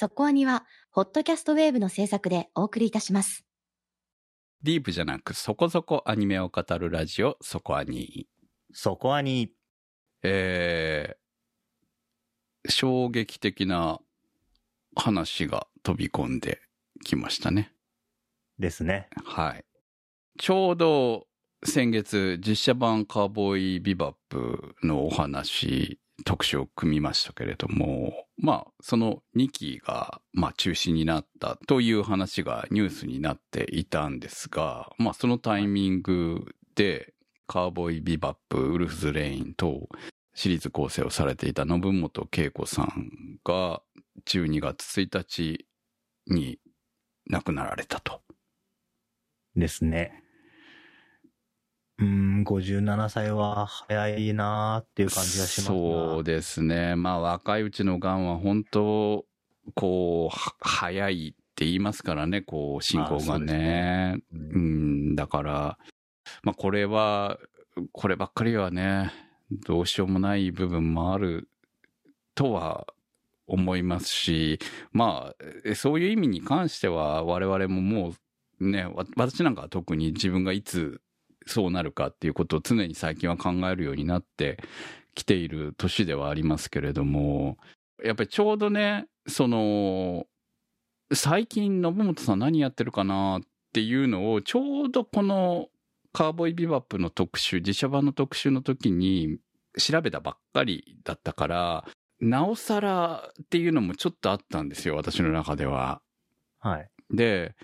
そこアニは、ホットキャストウェーブの制作でお送りいたします。ディープじゃなくそこそこアニメを語るラジオ、そこアニ。そこはに、えー、衝撃的な話が飛び込んできましたね。ですね。はい。ちょうど先月実写版カーボーイビバップのお話、特集を組みましたけれども、まあ、その2期が、まあ、中止になったという話がニュースになっていたんですが、まあ、そのタイミングで、カーボーイビバップ、ウルフズ・レインとシリーズ構成をされていた信本恵子さんが12月1日に亡くなられたと。ですね。うーん、57歳は早いなーっていう感じがしますなそうですね。まあ若いうちの癌は本当、こう、は早いって言いますからね、こう、進行がねね。う。ん、だから、まあこれは、こればっかりはね、どうしようもない部分もあるとは思いますし、まあ、えそういう意味に関しては我々ももうね、わ私なんかは特に自分がいつそうなるかっていうことを常に最近は考えるようになってきている年ではありますけれども、やっぱりちょうどね、その、最近信本さん何やってるかなっていうのをちょうどこのカーボーイビバップの特集、自社版の特集の時に調べたばっかりだったから、なおさらっていうのもちょっとあったんですよ、私の中では。はい。で、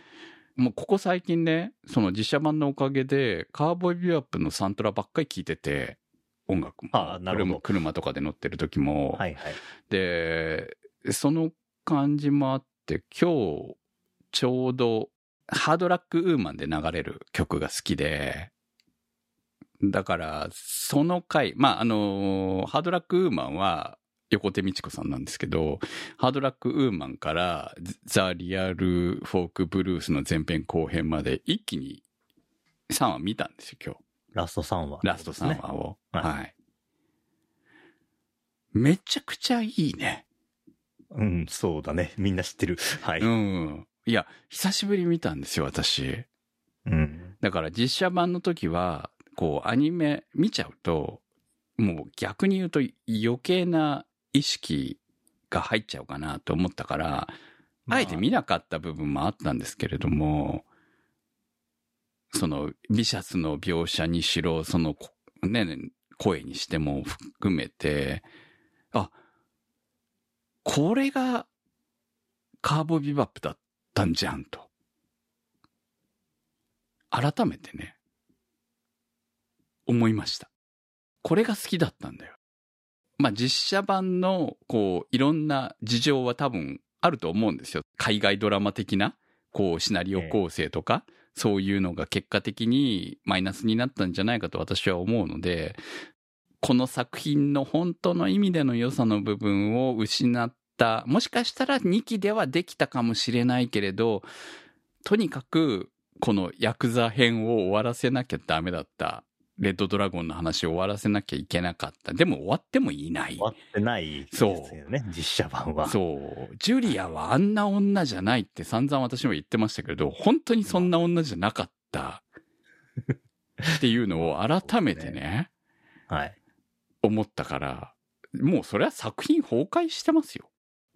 もうここ最近ね、その実写版のおかげで、カーボーイビバップのサントラばっかり聴いてて、音楽も。あなるほど車車とかで乗ってる時も。はいはい。で、その感じもあって、今日、ちょうど、ハードラックウーマンで流れる曲が好きで、だから、その回、まあ、あの、ハードラックウーマンは、横手美智子さんなんですけど、ハードラックウーマンから、ザ・リアル・フォーク・ブルースの前編後編まで一気に3話見たんですよ、今日。ラスト3話、ラスト3話を。はいはい。めちゃくちゃいいね。うん、そうだね。みんな知ってる。はい。ううん。ん。いや、久しぶりに見たんですよ、私。だから実写版の時は、こう、アニメ見ちゃうと、もう逆に言うと余計な意識が入っちゃうかなと思ったから、まああえて見なかった部分もあったんですけれども、その、ビシャスの描写にしろ、その、こね、声にしても含めて、あ、これが、カーボビバップだったんじゃんと。改めてね、思いました。これが好きだったんだよ。まあ実写版の、こう、いろんな事情は多分あると思うんですよ。海外ドラマ的な、こう、シナリオ構成とか、そういうのが結果的にマイナスになったんじゃないかと私は思うので、この作品の本当の意味での良さの部分を失った、もしかしたら2期ではできたかもしれないけれど、とにかく、このヤクザ編を終わらせなきゃダメだった。レッドドラゴンの話を終わらせなきゃいけなかった。でも終わってもいない終。わってないですそうよね。実写版は。そう。ジュリアはあんな女じゃないって散々私も言ってましたけど、本当にそんな女じゃなかった。っていうのを改めてね、はい。思ったから、もうそれは作品崩壊してますよ。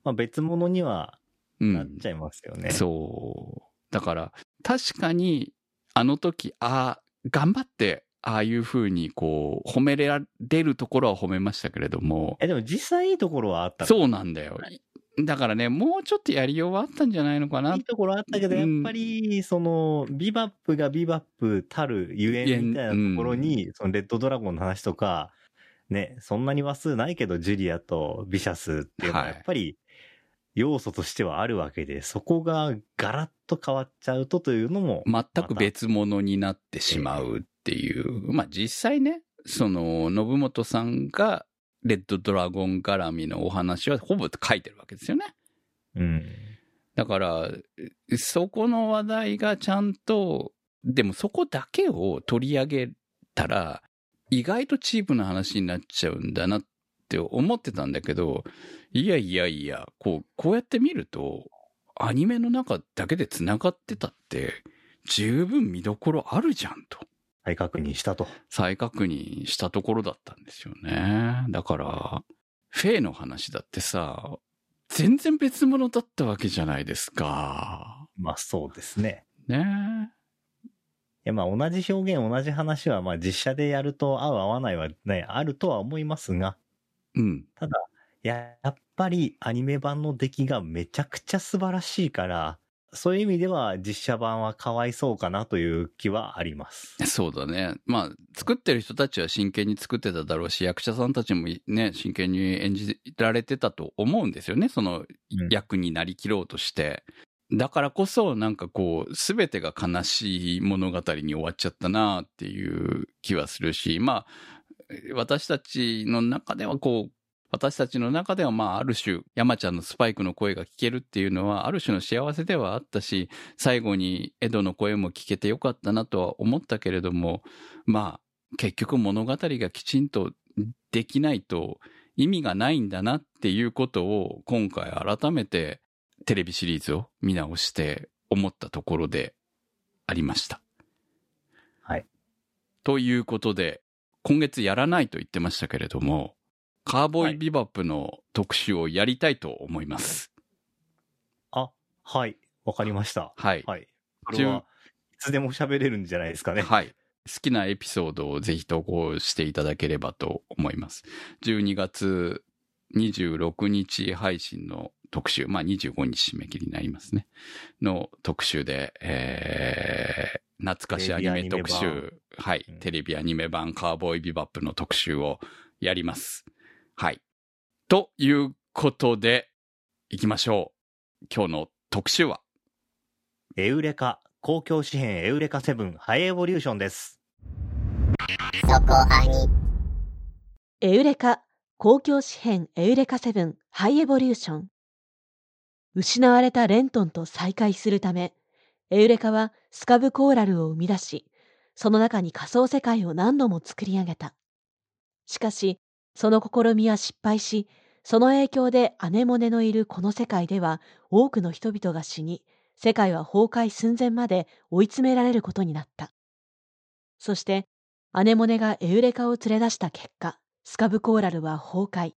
まあ別物にはうなっちゃいますよね。そう。だから、確かに、あの時、ああ、頑張って、ああいう風にこう、褒められるところは褒めましたけれども、え、でも実際いいところはあったの？そうなんだよ。だからね、もうちょっとやりようはあったんじゃないのかな。いいところあったけど、うんやっぱり、その、ビバップがビバップたるゆえんみたいなところに、そのレッドドラゴンの話とか、ね、そんなに話数ないけど、ジュリアとビシャスっていうのははい。やっぱり、要素としてはあるわけで、そこがガラッと変わっちゃうとというのも、全く別物になってしまうっていう。まあ実際ね、その、信本さんが、レッドドラゴン絡みのお話はほぼ書いてるわけですよね。うん。だから、そこの話題がちゃんと、でもそこだけを取り上げたら、意外とチープな話になっちゃうんだなっって思ってたんだけど、いやいやいや、こう、こうやって見ると、アニメの中だけで繋がってたって、十分見どころあるじゃんと。再確認したと。再確認したところだったんですよね。だから、フェイの話だってさ、全然別物だったわけじゃないですか。まあそうですね。ねいやまあ同じ表現、同じ話はまあ実写でやると合う合わないはね、あるとは思いますが、うん。ただ、やっぱりアニメ版の出来がめちゃくちゃ素晴らしいから、そういう意味では実写版はかわいそうかなという気はあります。そうだね。まあ、作ってる人たちは真剣に作ってただろうし、役者さんたちもね、真剣に演じられてたと思うんですよね。そのうん役になりきろうとして。だからこそ、なんかこう、すべてが悲しい物語に終わっちゃったなっていう気はするし、まあ、私たちの中ではこう、私たちの中ではまあ、ある種、山ちゃんのスパイクの声が聞けるっていうのは、ある種の幸せではあったし、最後にエドの声も聞けてよかったなとは思ったけれども、まあ、結局物語がきちんとできないと意味がないんだなっていうことを今回改めてテレビシリーズを見直して思ったところでありました。はい。ということで、今月やらないと言ってましたけれども、カーボーイビバップの特集をやりたいと思います。あ、はい。わかりました。はい。はい。これは、いつでも喋れるんじゃないですかね。はい。好きなエピソードをぜひ投稿していただければと思います。12月26日配信の特集、まあ25日締め切りになりますね。の特集で、えー、懐かしアニメ特集、はいうん、テレビアニメ版カーボーイビバップの特集をやります。はい。ということで、行きましょう。今日の特集は、エウレカ、公共紙幣エウレカセブンハイエボリューションです。エウレカ公共紙幣エウレカセブンハイエボリューション失われたレントンと再会するためエウレカはスカブコーラルを生み出しその中に仮想世界を何度も作り上げたしかしその試みは失敗しその影響でアネモネのいるこの世界では多くの人々が死に世界は崩壊寸前まで追い詰められることになったそしてアネモネがエウレカを連れ出した結果、スカブコーラルは崩壊。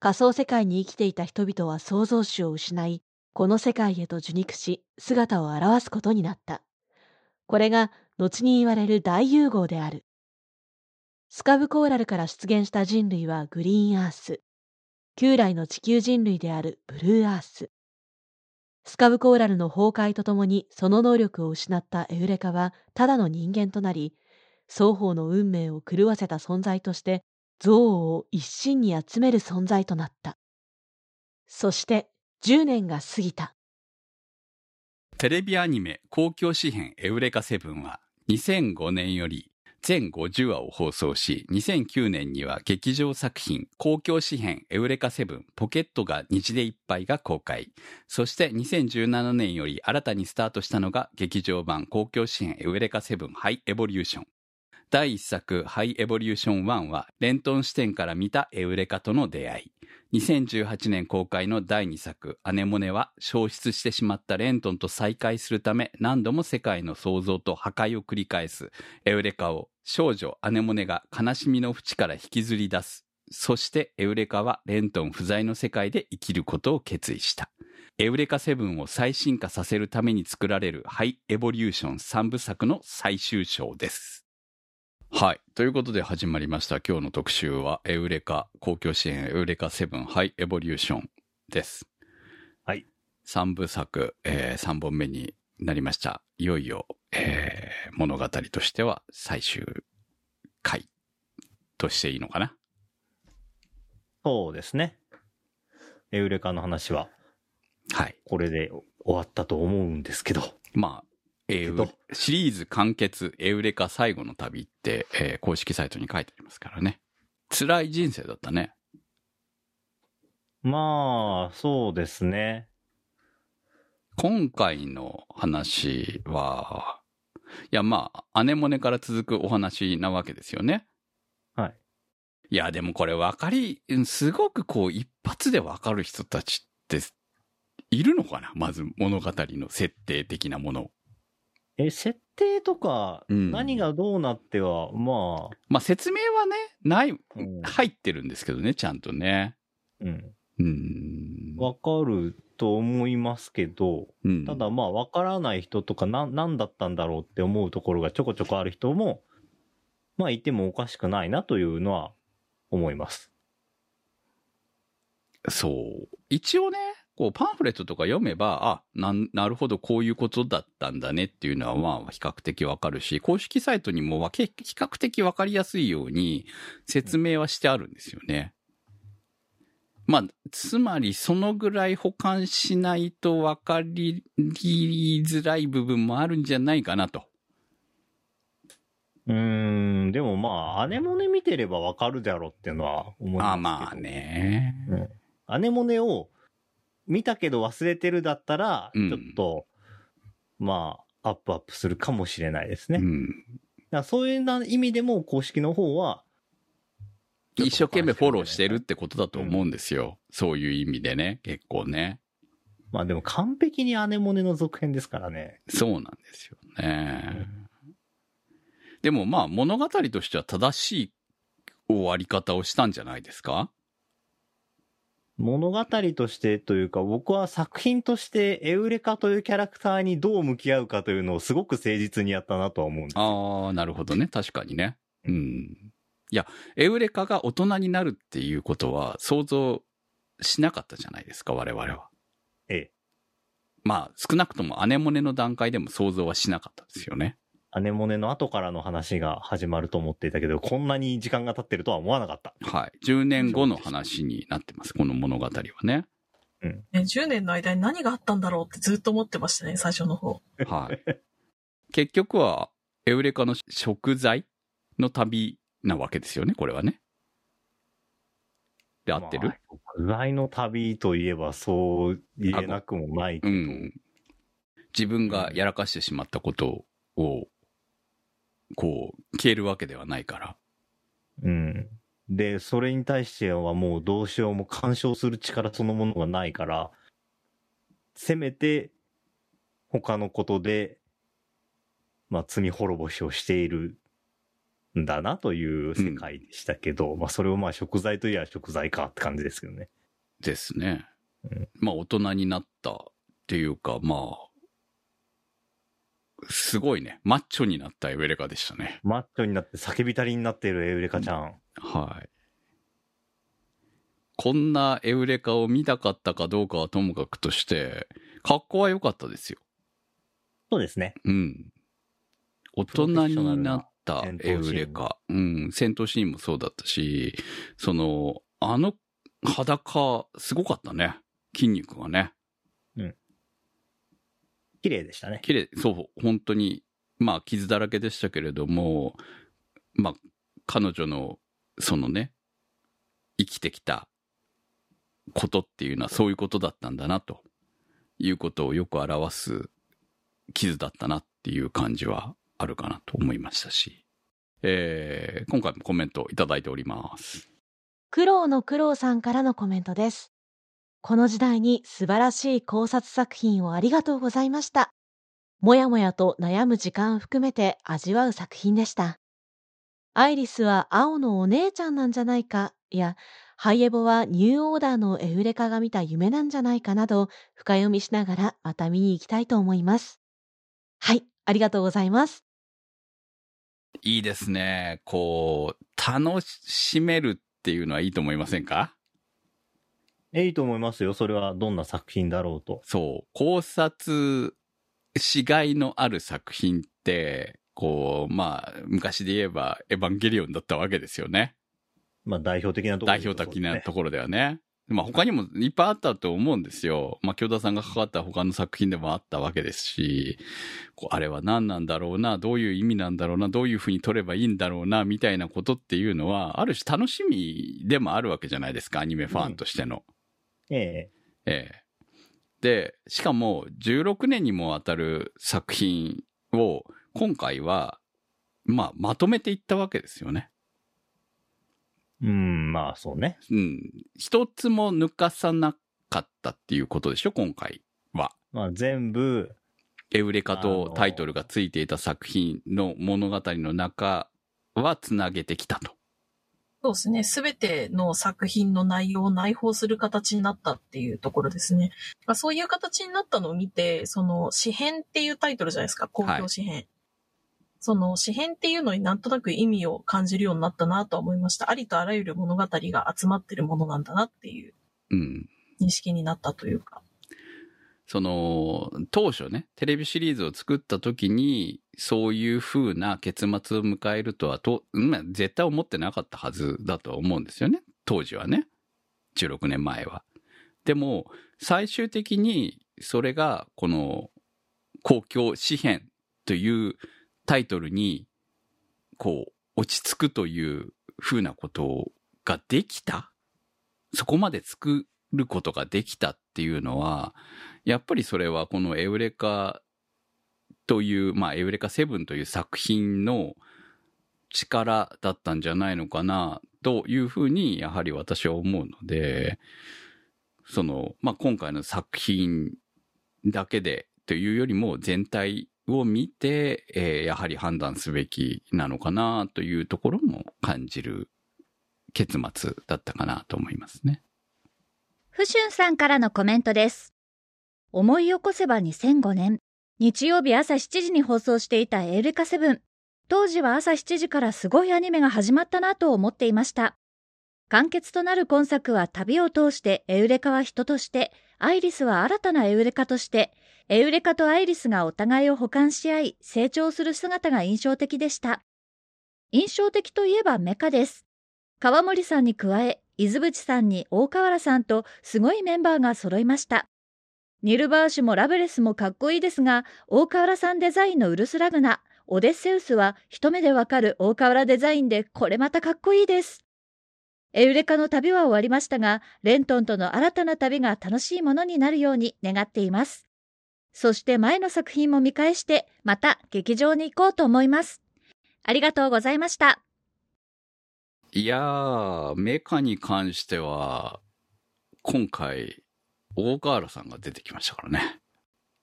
仮想世界に生きていた人々は創造主を失い、この世界へと受肉し、姿を現すことになった。これが、後に言われる大融合である。スカブコーラルから出現した人類はグリーンアース。旧来の地球人類であるブルーアース。スカブコーラルの崩壊とともにその能力を失ったエウレカはただの人間となり、双方の運命を狂わせた存在として、憎悪を一身に集める存在となった。そして、10年が過ぎた。テレビアニメ公共紙幣エウレカセブンは2005年より全50話を放送し、2009年には劇場作品公共紙幣エウレカセブンポケットが虹でいっぱいが公開。そして2017年より新たにスタートしたのが劇場版公共紙幣エウレカセブンハイエボリューション。第一作ハイエボリューション1はレントン視点から見たエウレカとの出会い。2018年公開の第2作アネモネは消失してしまったレントンと再会するため何度も世界の創造と破壊を繰り返すエウレカを少女アネモネが悲しみの淵から引きずり出す。そしてエウレカはレントン不在の世界で生きることを決意した。エウレカセブンを再進化させるために作られるハイエボリューション3部作の最終章です。はい。ということで始まりました。今日の特集は、エウレカ、公共支援エウレカセブンハイエボリューションです。はい。3部作、えー、3本目になりました。いよいよ、えー、物語としては最終回としていいのかな？そうですね。エウレカの話は、はい。これで終わったと思うんですけど。まあ、エウけどシリーズ完結、エウレカ最後の旅って、えー公式サイトに書いてありますからね。辛い人生だったね。まあ、そうですね。今回の話は、いやまあ、アネモネから続くお話なわけですよね。はい。いや、でもこれ分かり、すごくこう一発で分かる人たちって、いるのかな？まず物語の設定的なもの。え、設定とか、うん何がどうなっては、ままあ説明はね、ない、あ、うん入ってるんですけどね、ちゃんとね。うん。うん。わかると思いますけど、うんただまあ、わからない人とか、な、なんだったんだろうって思うところがちょこちょこある人も、まあ、いてもおかしくないなというのは思います。そう。一応ね、こうパンフレットとか読めば、あ、なん、なるほど、こういうことだったんだねっていうのは、まあ、比較的わかるし、公式サイトにもわけ、比較的わかりやすいように説明はしてあるんですよね。まあ、つまり、そのぐらい保管しないとわかりづらい部分もあるんじゃないかなと。うーん、でもまあ、アネモネ見てればわかるだろうっていうのは思いますけど。あまあ。ね。うん。アネモネを見たけど忘れてるだったら、うんちょっと、まあ、アップアップするかもしれないですね。うん。らそういうな意味でも公式の方は、一生懸命フォローしてるってことだと思うんですよ。そういう意味でね、結構ね。まあでも完璧にアネモネの続編ですからね。そうなんですよね。でもまあ物語としては正しい終わり方をしたんじゃないですか？物語としてというか、僕は作品としてエウレカというキャラクターにどう向き合うかというのをすごく誠実にやったなとは思うんですよ。ああ、なるほどね。確かにね。うん。いや、エウレカが大人になるっていうことは想像しなかったじゃないですか、我々は。ええ。まあ、少なくともアネモネの段階でも想像はしなかったですよね。アネモネの後からの話が始まると思っていたけど、こんなに時間が経ってるとは思わなかった。はい。10年後の話になってます、この物語はね。ね、10年の間に何があったんだろうってずっと思ってましたね、最初の方。はい。結局は、エウレカの食材の旅なわけですよね、これはね。で、合ってる、まあの旅といえばそう言えなくもないけど。うん。自分がやらかしてしまったことを、こう、消えるわけではないから。うん。で、それに対してはもうどうしようも干渉する力そのものがないから、せめて他のことで、まあ罪滅ぼしをしているんだなという世界でしたけど、まあそれをまあ食材といえば食材かって感じですけどね。ですねうん。まあ、大人になったっていうか、まあ、すごいね、マッチョになったエウレカでしたね。マッチョになって叫びたりになっているエウレカちゃん。はい。こんなエウレカを見たかったかどうかはともかくとして、格好は良かったですよ。そうですね。うん。大人になったエウレカ。うん。戦闘シーンもそうだったし、その、あの裸、すごかったね。筋肉がね。綺麗でしたね。綺麗、そう、本当に、まあ、傷だらけでしたけれども、まあ、彼女の、そのね、生きてきたことっていうのはそういうことだったんだな、ということをよく表す傷だったなっていう感じはあるかなと思いましたし、えー、今回もコメントいただいております。苦労の苦労さんからのコメントです。この時代に素晴らしい考察作品をありがとうございました。もやもやと悩む時間を含めて味わう作品でした。アイリスは青のお姉ちゃんなんじゃないか、いや、ハイエボはニューオーダーのエウレカが見た夢なんじゃないかなど、深読みしながらまた見に行きたいと思います。はい、ありがとうございます。いいですね。こう、楽しめるっていうのはいいと思いませんか？えいいと思いますよ。それはどんな作品だろうと。そう、考察しがいのある作品って、こう、まあ、昔で言えば、エヴァンゲリオンだったわけですよね。まあ代表的なところ代表的なところではね。まあ他にもいっぱいあったと思うんですよ。まあ京田さんが関わった他の作品でもあったわけですし、こうあれは何なんだろうな、どういう意味なんだろうな、どういうふうに撮ればいいんだろうな、みたいなことっていうのは、ある種楽しみでもあるわけじゃないですか、アニメファンとしての。ええ。ええ。で、しかも16年にもわたる作品を今回は、まあ、まとめていったわけですよね。うん、まあそうね。うん。一つも抜かさなかったっていうことでしょ、今回は。まあ全部、エウレカとタイトルがついていた作品の物語の中はつなげてきたと。そうですね。すべての作品の内容を内包する形になったっていうところですね。まあ、そういう形になったのを見て、その、詩編っていうタイトルじゃないですか。公共詩編。その、詩編っていうのになんとなく意味を感じるようになったなとは思いました。ありとあらゆる物語が集まってるものなんだなっていううん。認識になったというか。その、当初ね、テレビシリーズを作った時に、そういう風な結末を迎えるとは、と、まあ、絶対思ってなかったはずだと思うんですよね。当時はね。16年前は。でも、最終的に、それが、この、公共詩編というタイトルに、こう、落ち着くという風なことができた？そこまで作ることができたっていうのは、やっぱりそれはこのエウレカという、まあ、エウレカ7という作品の力だったんじゃないのかな、というふうに、やはり私は思うので、その、まあ、今回の作品だけでというよりも全体を見て、えーやはり判断すべきなのかなというところも感じる結末だったかなと思いますね。ふしゅんさんからのコメントです。思い起こせば2005年、日曜日朝7時に放送していたエウレカセブン。当時は朝7時からすごいアニメが始まったなと思っていました。完結となる今作は旅を通してエウレカは人として、アイリスは新たなエウレカとして、エウレカとアイリスがお互いを補完し合い、成長する姿が印象的でした。印象的といえばメカです。川森さんに加え、伊豆淵さんに大河原さんとすごいメンバーが揃いました。ニルバーシュもラブレスもかっこいいですが、大河原さんデザインのウルスラグナ、オデッセウスは一目でわかる大河原デザインでこれまたかっこいいです。エウレカの旅は終わりましたが、レントンとの新たな旅が楽しいものになるように願っています。そして前の作品も見返して、また劇場に行こうと思います。ありがとうございました。いやー、メカに関しては、今回、大河原さんが出てきましたからね。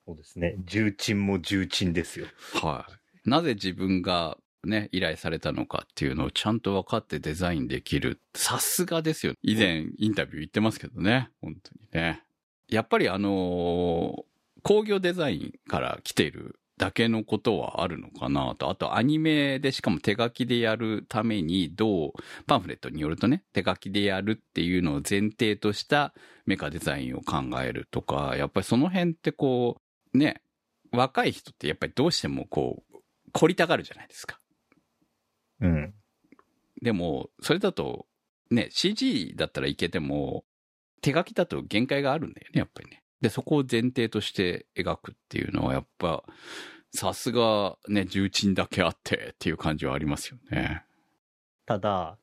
そうですね。重鎮も重鎮ですよ。はい。なぜ自分がね、依頼されたのかっていうのをちゃんと分かってデザインできる。さすがですよ。以前インタビュー言ってますけどね。本当にね。やっぱりあのー工業デザインから来ているだけのことはあるのかなと。あとアニメでしかも手書きでやるためにどう、パンフレットによるとね、手書きでやるっていうのを前提としたメカデザインを考えるとか、やっぱりその辺ってこう、ね、若い人ってやっぱりどうしてもこう、凝りたがるじゃないですか。うん。でも、それだと、ね、CG だったらいけても、手書きだと限界があるんだよね、やっぱりね。で、そこを前提として描くっていうのは、やっぱ、さすがね、重鎮だけあってっていう感じはありますよね。ただ、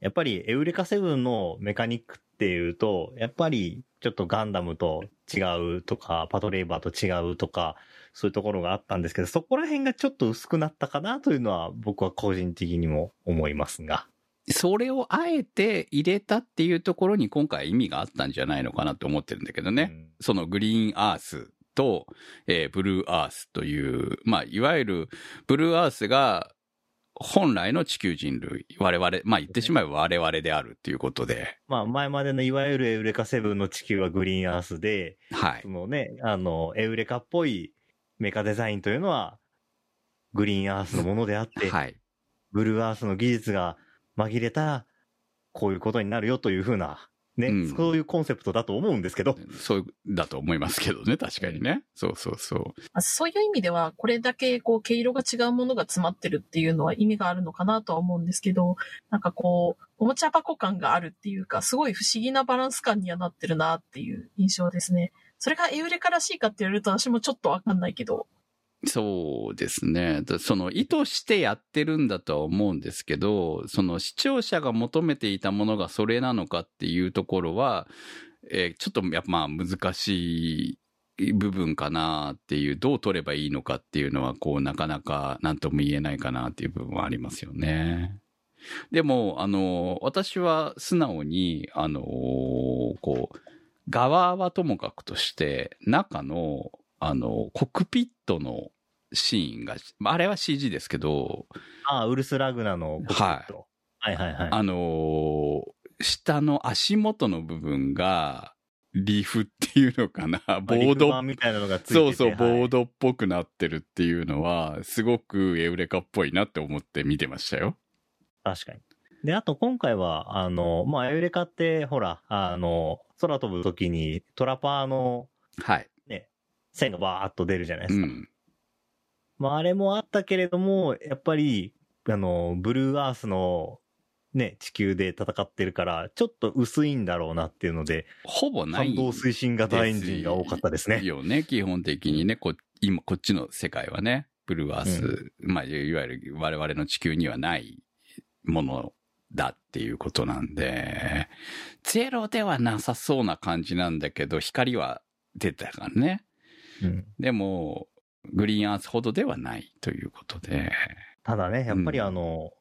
やっぱりエウレカセブンのメカニックっていうと、やっぱりちょっとガンダムと違うとか、パトレーバーと違うとか、そういうところがあったんですけど、そこら辺がちょっと薄くなったかなというのは僕は個人的にも思いますが。それをあえて入れたっていうところに今回意味があったんじゃないのかなと思ってるんだけどね。うんそのグリーンアースと、えーブルーアースという、まあ、いわゆるブルーアースが本来の地球人類、我々、まあ言ってしまえば我々であるっていうことで、まあ前までのいわゆるエウレカセブンの地球はグリーンアースで、はいそ。のね、あの、エウレカっぽいメカデザインというのは、グリーンアースのものであって、はい。ブルーアースの技術が紛れたら、こういうことになるよというふうな、ね、うんそういうコンセプトだと思うんですけど、そうだと思いますけどね、確かにね。そうそうそう。まあそういう意味では、これだけこう、毛色が違うものが詰まってるっていうのは意味があるのかなとは思うんですけど、なんかこう、おもちゃ箱感があるっていうか、すごい不思議なバランス感にはなってるなっていう印象ですね。それがエウレカらしいかって言われると私もちょっとわかんないけど、そうですね。その意図してやってるんだとは思うんですけど、その視聴者が求めていたものがそれなのかっていうところは、えーちょっとやっぱまあ難しい部分かなっていう、どう取ればいいのかっていうのは、こうなかなか何とも言えないかなっていう部分はありますよね。でも、あの、私は素直に、あの、こう、側はともかくとして、中の、あの、コックピットのシーンが、まああれは CG ですけど、ああ、ウルスラグナのコックピット。はい、はい、はいあの、下の足元の部分が、リーフっていうのかな、ボードドみたいなのがついててそうそう、はいボードっぽくなってるっていうのは、すごくエウレカっぽいなって思って見てましたよ。確かに。で、あと今回は、あの、まあ、エウレカって、ほら、あの、空飛ぶ時にトラパーのはい。線がバーっと出るじゃないでうすか。ん。まあ、あれもあったけれども、やっぱり、あの、ブルーアースの、ね、地球で戦ってるから、ちょっと薄いんだろうなっていうので、ほぼない。反動推進型エンジンが多かったですね。よね、基本的にね、こ今、こっちの世界はね、ブルーアース、まあ、いわゆる我々の地球にはないものだっていうことなんで、ゼロではなさそうな感じなんだけど、光は出てたからね。うん。でも、グリーンアースほどではないということで、ただね、やっぱりうん。あの、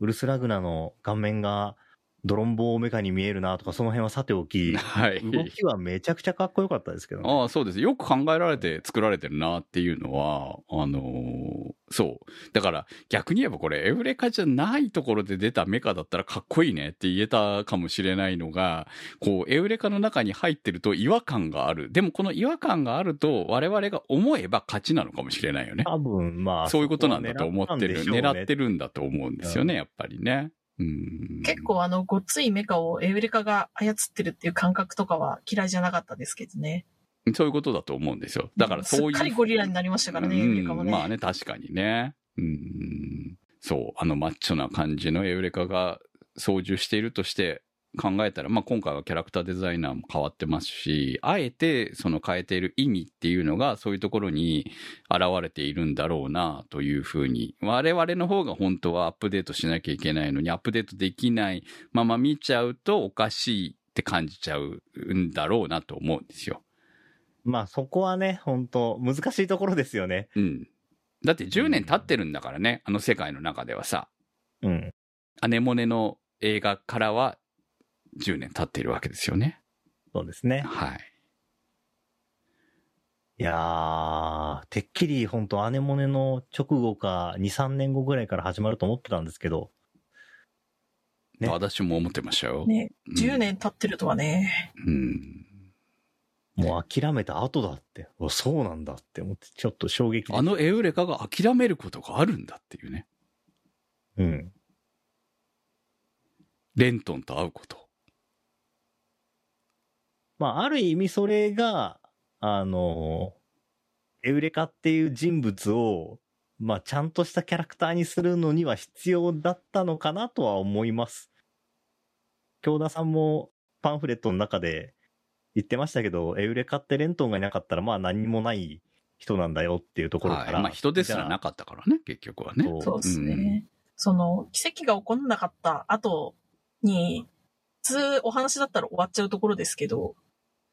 ウルスラグナの顔面がドロンボーメカに見えるなとか、その辺はさておき、はい。動きはめちゃくちゃかっこよかったですけどね。ああ、そうです。よく考えられて作られてるなっていうのは、あのーそう。だから逆に言えばこれエウレカじゃないところで出たメカだったらかっこいいねって言えたかもしれないのが、こう、エウレカの中に入ってると違和感がある。でもこの違和感があると我々が思えば勝ちなのかもしれないよね。多分、まあ、そういうことなんだと思ってる。狙ってる。るんだと思うんですよね、やっぱりね。うん。結構あの、ごっついメカをエウレカが操ってるっていう感覚とかは嫌いじゃなかったですけどね。そういうことだと思うんですよ。だからそういう。すっかりゴリラになりましたからね、エウレカもね。うんまあね、確かにね。うん。そう、あのマッチョな感じのエウレカが操縦しているとして考えたら、まあ今回はキャラクターデザイナーも変わってますし、あえてその変えている意味っていうのがそういうところに現れているんだろうなというふうに、我々の方が本当はアップデートしなきゃいけないのにアップデートできないまま見ちゃうとおかしいって感じちゃうんだろうなと思うんですよ。まあ、そこはね、本当難しいところですよね。うん。だって10年経ってるんだからね、あの世界の中ではさ、うん。アネモネの映画からは10年経っているわけですよね。そうですね。はい。いやー、てっきり本当アネモネの直後か2、3年後ぐらいから始まると思ってたんですけど、ね私も思ってましたよ。ね、うん10年経ってるとはね。うん。もう諦めた後だって、おそうなんだって思って、ちょっと衝撃あのエウレカが諦めることがあるんだっていうね。うん。レントンと会うこと。まあ、ある意味それが、あの、エウレカっていう人物を、まあ、ちゃんとしたキャラクターにするのには必要だったのかなとは思います。京田さんもパンフレットの中で言ってましたけど、エウレカってレントンがいなかったら、まあ何もない人なんだよっていうところから。はい。まあ人ですらなかったからね、結局はね。そうそうですね。その、奇跡が起こんなかった後に、普通お話だったら終わっちゃうところですけど、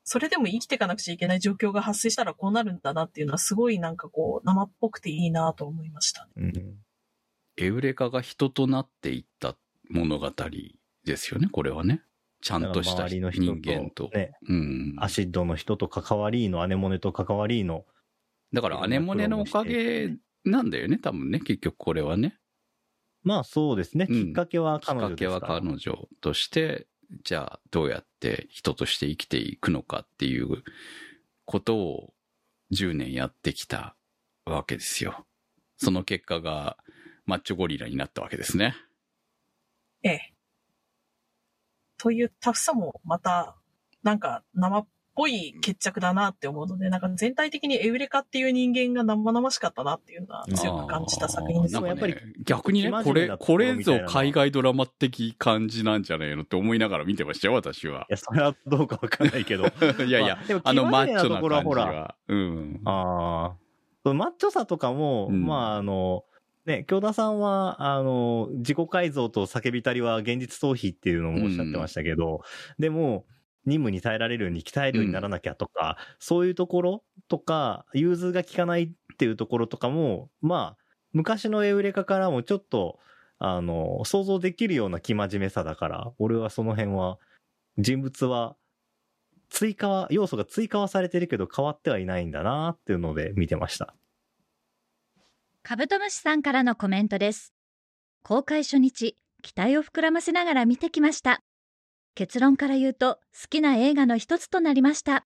それでも生きていかなくちゃいけない状況が発生したらこうなるんだなっていうのはすごいなんかこう生っぽくていいなと思いましたね。うん。エウレカが人となっていった物語ですよね、これはね。ちゃんとした人人間と。ね、うん。アシッドの人と関わりの、アネモネと関わりの、だからアネモネのおかげなんだよね、多分ね、結局これはね。まあそうですね。うんきっかけはきっかけは。彼女として、じゃあどうやって人として生きていくのかっていうことを10年やってきたわけですよ。その結果がマッチョゴリラになったわけですね。ええ。というタフさもまた、なんか生っぽい決着だなって思うので、なんか全体的にエウレカっていう人間が生々しかったなっていうのは強く感じた作品ですね。なんかね、逆にね、これ、ここれぞ海外ドラマ的感じなんじゃないのって思いながら見てましたよ、私はい。や、それはどうかわかんないけど。いやいやまあ、でもあのマッチョな感じほらは。うん。ああ。マッチョさとかも、うんまああの、ね、京田さんは、あの、自己改造と叫びたりは現実逃避っていうのもおっしゃってましたけど、でも、任務に耐えられるように鍛えるようにならなきゃとか、そういうところとか、融通が効かないっていうところとかも、まあ、昔のエウレカからもちょっと、あの、想像できるような生真面目さだから、俺はその辺は、人物は、追加は、要素が追加はされてるけど変わってはいないんだなっていうので見てました。カブトムシさんからのコメントです。公開初日、期待を膨らませながら見てきました。結論から言うと、好きな映画の一つとなりました。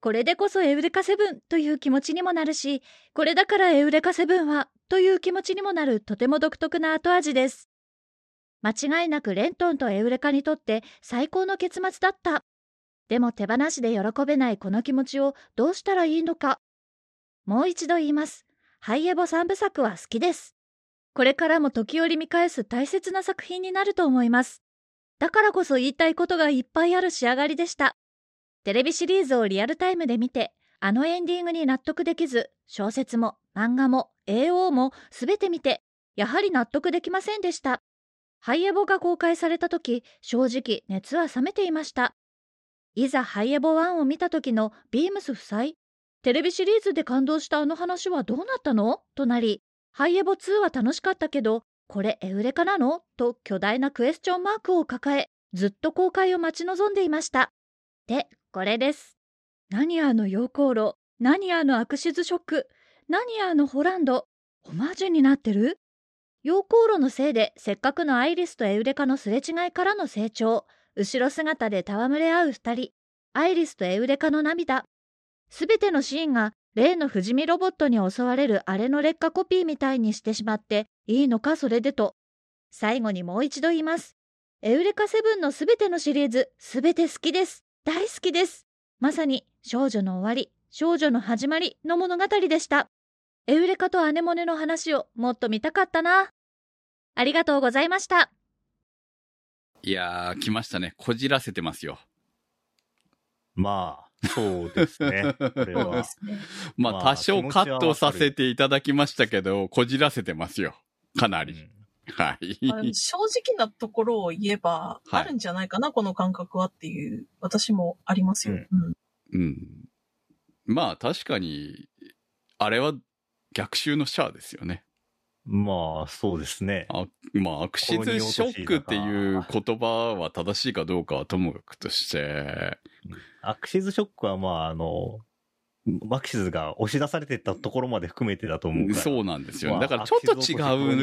これでこそエウレカセブンという気持ちにもなるし、これだからエウレカセブンはという気持ちにもなるとても独特な後味です。間違いなくレントンとエウレカにとって最高の結末だった。でも手放しで喜べないこの気持ちをどうしたらいいのか。もう一度言います。ハイエボ三部作は好きです。これからも時折見返す大切な作品になると思います。だからこそ言いたいことがいっぱいある仕上がりでした。テレビシリーズをリアルタイムで見て、あのエンディングに納得できず、小説も漫画も AO もすべて見て、やはり納得できませんでした。ハイエボが公開された時、正直熱は冷めていました。いざハイエボ1を見た時のビームス夫妻テレビシリーズで感動したあの話はどうなったの？となり、ハイエボ2は楽しかったけど、これエウレカなの？と巨大なクエスチョンマークを抱え、ずっと公開を待ち望んでいました。で、これです。何あの陽光炉？何あのアクシズショック？何あのホランド？オマージュになってる？陽光炉のせいでせっかくのアイリスとエウレカのすれ違いからの成長、後ろ姿で戯れ合う二人、アイリスとエウレカの涙、すべてのシーンが例の不死身ロボットに襲われるあれの劣化コピーみたいにしてしまっていいのかそれでと。最後にもう一度言います。エウレカセブンのすべてのシリーズ、すべて好きです。大好きです。まさに少女の終わり、少女の始まりの物語でした。エウレカとアネモネの話をもっと見たかったな。ありがとうございました。いやー、来ましたね。こじらせてますよ。まあ、そうですね。まあ、まあ多少カットさせていただきましたけど、こじらせてますよ。かなり。うんはい。正直なところを言えば、はいあるんじゃないかな、この感覚はっていう、私もありますよ。うんうんうん。まあ、確かに、あれは逆襲のシャアですよね。まあ、そうですね。あまあ、アクシズショックっていう言葉は正しいかどうかはともかくとして、アクシズショックはまあ、あの、マクシズが押し出されてったところまで含めてだと思うから。そうなんですよね。まあだからちょっと違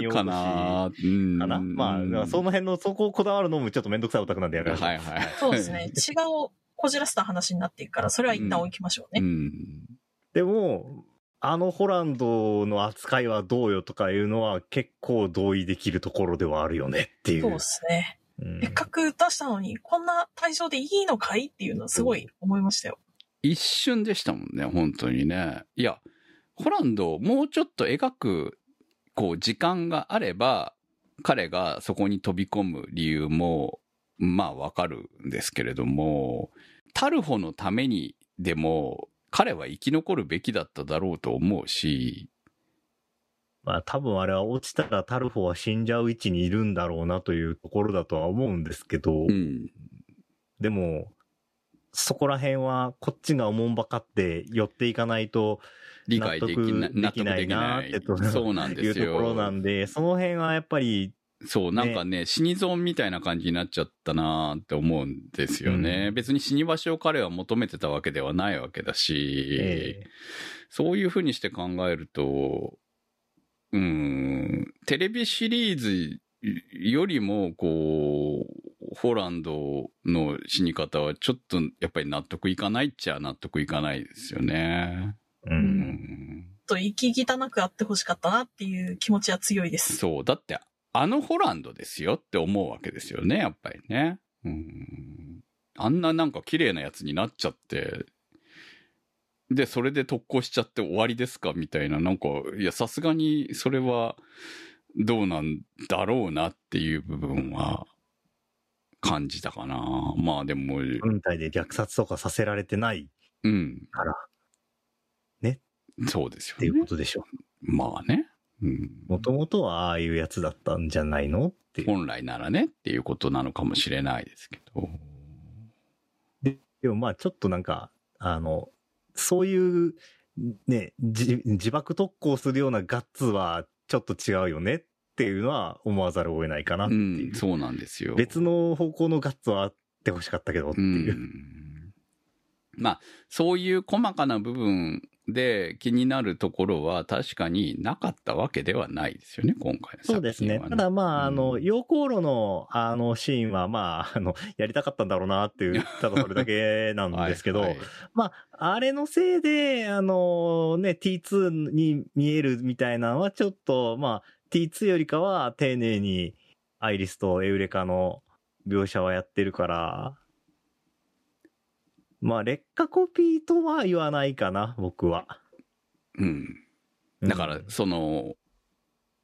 うかな。うんかなまあ、その辺の、そこをこだわるのもちょっとめんどくさいオタクなんでやめましょうはいはい。そうですね。違うをこじらせた話になっていくから、それは一旦置きましょうね。うん。でも、あのホランドの扱いはどうよとかいうのは結構同意できるところではあるよねっていう。そうですね。うんせっかく出したのに、こんな退場でいいのかいっていうのはすごい思いましたよ。一瞬でしたもんね、本当にね。いや、ホランド、もうちょっと描く、こう、時間があれば、彼がそこに飛び込む理由も、まあわかるんですけれども、タルホのためにでも、彼は生き残るべきだっただろうと思うし、まあ多分あれは落ちたらタルフォは死んじゃう位置にいるんだろうなというところだとは思うんですけど、うん。でも、そこら辺はこっちがおもんばかって寄っていかないと理解できな納納得できないないってとそうなんですよ。いうところなんで、その辺はやっぱり、そう、なんかね、死に損みたいな感じになっちゃったなーって思うんですよね。うん別に死に場所を彼は求めてたわけではないわけだし、えそういうふうにして考えると、うん、テレビシリーズよりも、こう、ホランドの死に方はちょっとやっぱり納得いかないっちゃ納得いかないですよね。う。うんんと、息汚くあってほしかったなっていう気持ちは強いです。そう。だって、あのホランドですよって思うわけですよね、やっぱりね。うん。あんななんか綺麗なやつになっちゃって、で、それで特攻しちゃって終わりですかみたいな、なんか、いや、さすがにそれはどうなんだろうなっていう部分は感じたかな。まあでも、軍隊で虐殺とかさせられてないうん。からっそうですよていね。うことでしょまあね。もともとはああいうやつだったんじゃないのって。本来ならねっていうことなのかもしれないですけど。でもまあちょっとなんか、あの、そういう、ね、自爆特攻するようなガッツはちょっと違うよねっていうのは思わざるを得ないかなっていう。ん、そうなんですよ。別の方向のガッツはあってほしかったけどってうう。ん。まあ、そういう細かな部分で気になるところは確かになかったわけではないですよね、今回のそうですね。ただまあ、あの、うん。陽光炉の、あの、シーンは、まあ、あの、やりたかったんだろうなっていう、ただそれだけなんですけど、はい。はいまあ、あれのせいで、あの、ね、T2 に見えるみたいなのはちょっと、まあ、T2 よりかは丁寧にアイリスとエウレカの描写はやってるから、まあ、劣化コピーとは言わないかな、僕は。うん。だから、その、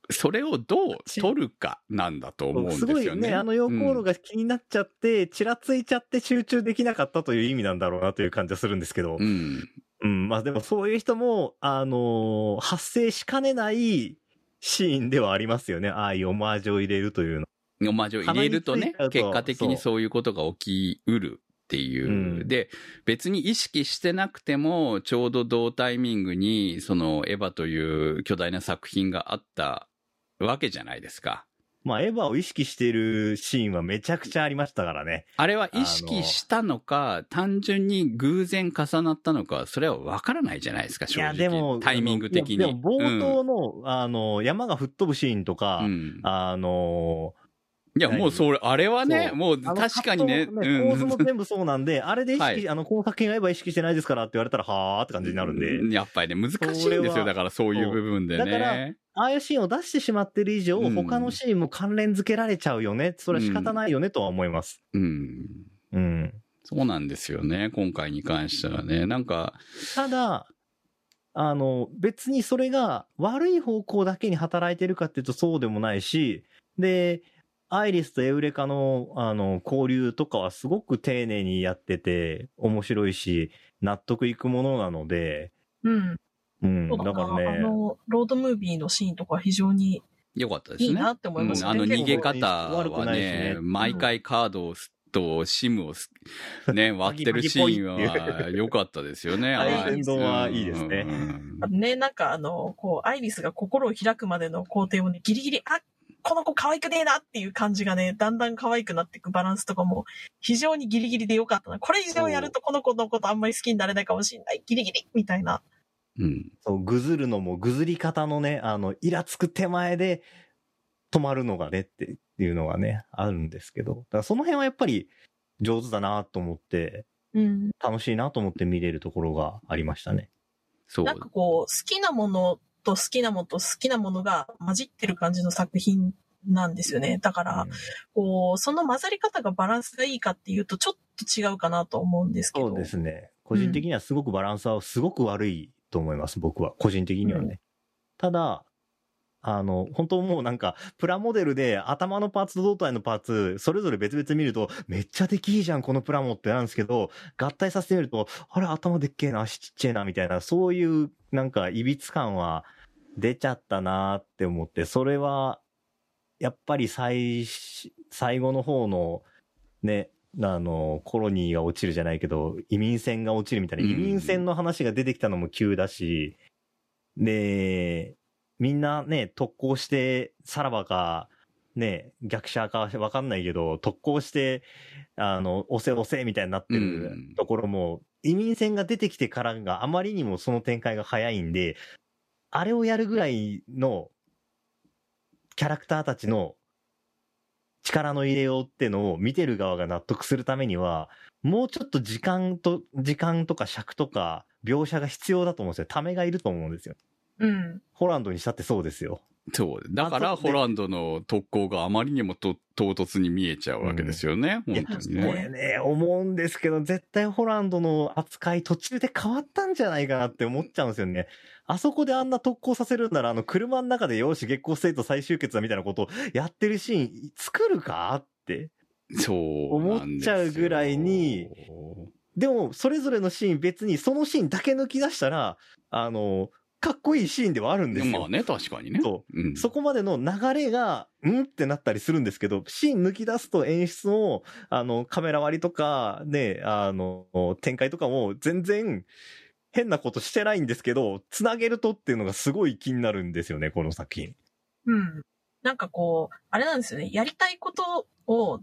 それをどう取るかなんだと思うんですすよね。ごいね、あの陽光炉が気になっちゃって、ちらついちゃって集中できなかったという意味なんだろうなという感じはするんですけどう、ん。うん、まあでもそういう人も、あのー発生しかねないシーンではありますよね。ああいうオマージュを入れるというの。オマージュを入れるとね結果的にそういうことが起きうるっていう。うんで、別に意識してなくても、ちょうど同タイミングに、そのエヴァという巨大な作品があったわけじゃないですか。まあエヴァを意識しているシーンはめちゃくちゃありましたからね。あれは意識したのか、単純に偶然重なったのか、それは分からないじゃないですか、い正直。や、でも、タイミング的に。でも冒頭の、あの、山が吹っ飛ぶシーンとか、うん、うんあのいや、もうそれ、あれはね、もう確かにね、構図もうん全部そうなんで、あれで意識、はいあの、この作品はエヴァ意識してないですからって言われたら、はーって感じになるんで。うんやっぱりね、難しいんですよ。だからそういう部分でそうだからね。ああいうシーンを出してしまってる以上、うん他のシーンも関連付けられちゃうよね。それは仕方ないよねとは思います。うん。うん。そうなんですよね、今回に関してはね。なんか、ただ、あの、別にそれが悪い方向だけに働いてるかっていうとそうでもないし、で、アイリスとエウレカの、あの、交流とかはすごく丁寧にやってて、面白いし、納得いくものなので、うん。うん。そうだからね、あの、ロードムービーのシーンとかは非常に良かったですね。いいなって思いますうんあの逃げ方悪くはないしねね、毎回カードをすとシムをす ね、割ってるシーンは良かったですよね。あれはい連動はいいですねね、なんかあの、こう、アイリスが心を開くまでの工程をね、ギリギリ、あこの子可愛くねえなっていう感じがね、だんだん可愛くなっていくバランスとかも、非常にギリギリでよかったな。これ以上やるとこの子のことあんまり好きになれないかもしれない。ギリギリみたいな。うん。そう、ぐずるのも、ぐずり方のね、あの、イラつく手前で止まるのがねっていうのがね、あるんですけど、だからその辺はやっぱり上手だなと思って、うん。楽しいなと思って見れるところがありましたね。そう。なんかこう、好きなものと好きなものと好きなものが混じってる感じの作品なんですよね。だから、こう、その混ざり方がバランスがいいかっていうと、ちょっと違うかなと思うんですけど。そうですね。個人的にはすごくバランスはすごく悪いと思います、僕は。個人的にはね。うんただ、あの、本当もうなんか、プラモデルで頭のパーツと胴体のパーツ、それぞれ別々見ると、めっちゃできいいじゃん、このプラモってなんですけど、合体させてみると、あれ、頭でっけえな、足ちっちゃいな、みたいな、そういう、なんか、いびつ感は出ちゃったなって思って、それは、やっぱり最、最後の方の、ね、あの、コロニーが落ちるじゃないけど、移民船が落ちるみたいな、うん。移民船の話が出てきたのも急だし、で、みんなね、特攻して、さらばか、ね、逆者かわかんないけど、特攻して、あの、押せ押せみたいになってうるん。ところも、移民船が出てきてからがあまりにもその展開が早いんで、あれをやるぐらいのキャラクターたちの力の入れようってのを見てる側が納得するためには、もうちょっと時間と、時間とか尺とか描写が必要だと思うんですよ。ためがいると思うんですよ。うん。ホランドにしたってそうですよ。そう。だから、ホランドの特攻があまりにもと唐突に見えちゃうわけですよね。いや本当にこれね。ね、思うんですけど、絶対ホランドの扱い途中で変わったんじゃないかなって思っちゃうんですよね。あそこであんな特攻させるんなら、あの、車の中でよし、ゲッコーステイト再集結だみたいなことをやってるシーン作るかって。そう。思っちゃうぐらいにでも、それぞれのシーン別にそのシーンだけ抜き出したら、あの、かっこいいシーンではあるんですよ。まあね、確かにね。。そううん。そこまでの流れが、んってなったりするんですけど、シーン抜き出すと演出も、あの、カメラ割りとか、ね、あの、展開とかも全然変なことしてないんですけど、つなげるとっていうのがすごい気になるんですよね、この作品。うん。なんかこう、あれなんですよね。やりたいことを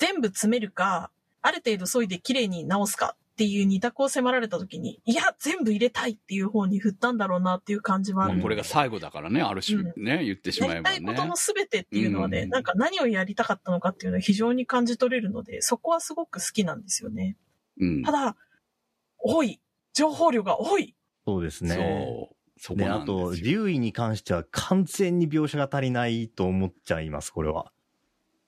全部詰めるか、ある程度削いで綺麗に直すかっていう二択を迫られた時に、いや、全部入れたいっていう方に振ったんだろうなっていう感じはある。まあこれが最後だからね、ある種うね、言ってしやまえばねりたいこと。の全てっていうのはね、うんなんか何をやりたかったのかっていうのは非常に感じ取れるので、そこはすごく好きなんですよね。うんた。だ、多い。情報量が多い。そうですね。そう。そこで、なんあと、ですよ。竜医に関しては完全に描写が足りないと思っちゃいます、これは。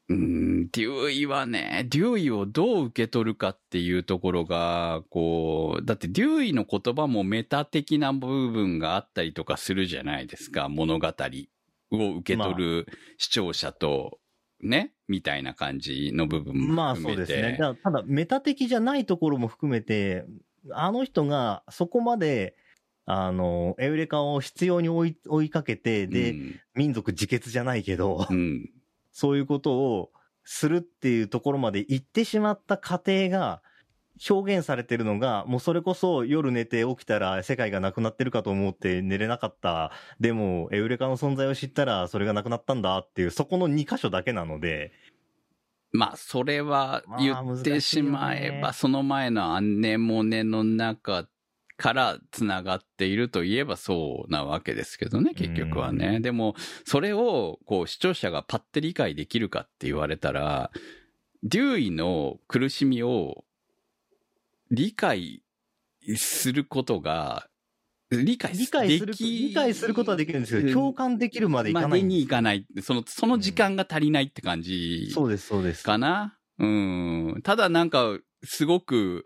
うん、デューイはね、デューイをどう受け取るかっていうところが、こう、だってデューイの言葉もメタ的な部分があったりとかするじゃないですか、物語を受け取る視聴者と、ね、みたいな感じの部分もまあ含めて。そうですね。だただ、メタ的じゃないところも含めて、あの人がそこまで、あの、エウレカを必要に追い追いかけて、で、うん民族自決じゃないけど、うん、そういうことをするっていうところまで行ってしまった過程が表現されてるのが、もうそれこそ夜寝て起きたら世界がなくなってるかと思って寝れなかった。でも、エウレカの存在を知ったらそれがなくなったんだっていう、そこの2箇所だけなので、まあ、それは言ってしまえば、その前のアンネモネの中から繋がっているといえばそうなわけですけどね、結局はね。でも、それを、こう、視聴者がパッて理解できるかって言われたら、デューイの苦しみを理解することが、理解理解する、理解することはできるんですけうんど、共感できるまでいかないんですにいかない。その、その時間が足りないって感じ。そうです、そうです。かな？うん。ただなんか、すごく、